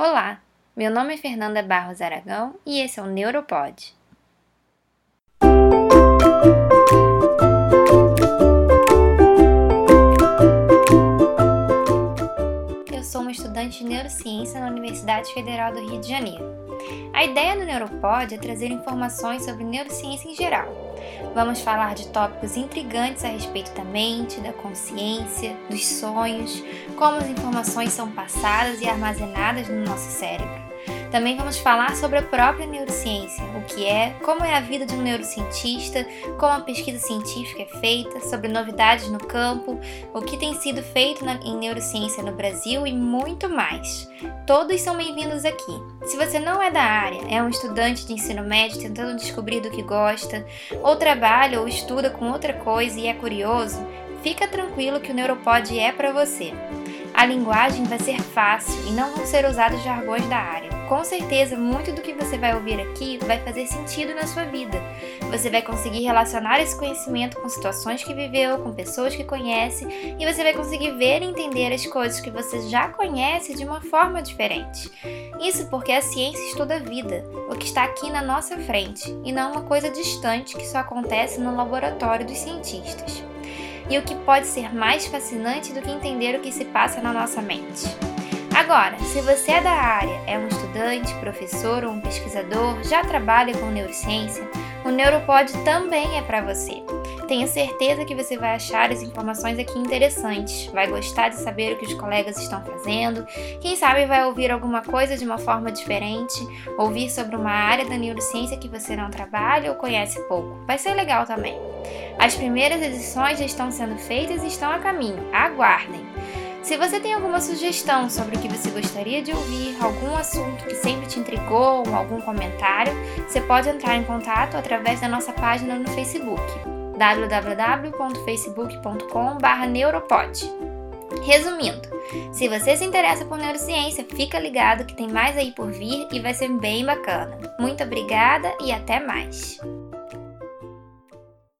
Olá, meu nome é Fernanda Barros Aragão e esse é o Neuropod. Eu sou uma estudante de neurociência na Universidade Federal do Rio de Janeiro. A ideia do Neuropod é trazer informações sobre neurociência em geral. Vamos falar de tópicos intrigantes a respeito da mente, da consciência, dos sonhos, como as informações são passadas e armazenadas no nosso cérebro. Também vamos falar sobre a própria neurociência, o que é, como é a vida de um neurocientista, como a pesquisa científica é feita, sobre novidades no campo, o que tem sido feito na, em neurociência no Brasil e muito mais. Todos são bem-vindos aqui. Se você não é da área, é um estudante de ensino médio tentando descobrir do que gosta, ou trabalha ou estuda com outra coisa e é curioso, fica tranquilo que o Neuropod é para você. A linguagem vai ser fácil e não vão ser usados jargões da área. Com certeza, muito do que você vai ouvir aqui vai fazer sentido na sua vida. Você vai conseguir relacionar esse conhecimento com situações que viveu, com pessoas que conhece, e você vai conseguir ver e entender as coisas que você já conhece de uma forma diferente. Isso porque a ciência estuda a vida, o que está aqui na nossa frente, e não uma coisa distante que só acontece no laboratório dos cientistas e o que pode ser mais fascinante do que entender o que se passa na nossa mente. Agora, se você é da área, é um estudante, professor ou um pesquisador, já trabalha com neurociência, o Neuropod também é para você. Tenho certeza que você vai achar as informações aqui interessantes, vai gostar de saber o que os colegas estão fazendo, quem sabe vai ouvir alguma coisa de uma forma diferente, ouvir sobre uma área da neurociência que você não trabalha ou conhece pouco. Vai ser legal também. As primeiras edições já estão sendo feitas e estão a caminho. Aguardem! Se você tem alguma sugestão sobre o que você gostaria de ouvir, algum assunto que sempre te intrigou ou algum comentário, você pode entrar em contato através da nossa página no Facebook www.facebook.com/neuropod. Resumindo, se você se interessa por neurociência, fica ligado que tem mais aí por vir e vai ser bem bacana. Muito obrigada e até mais!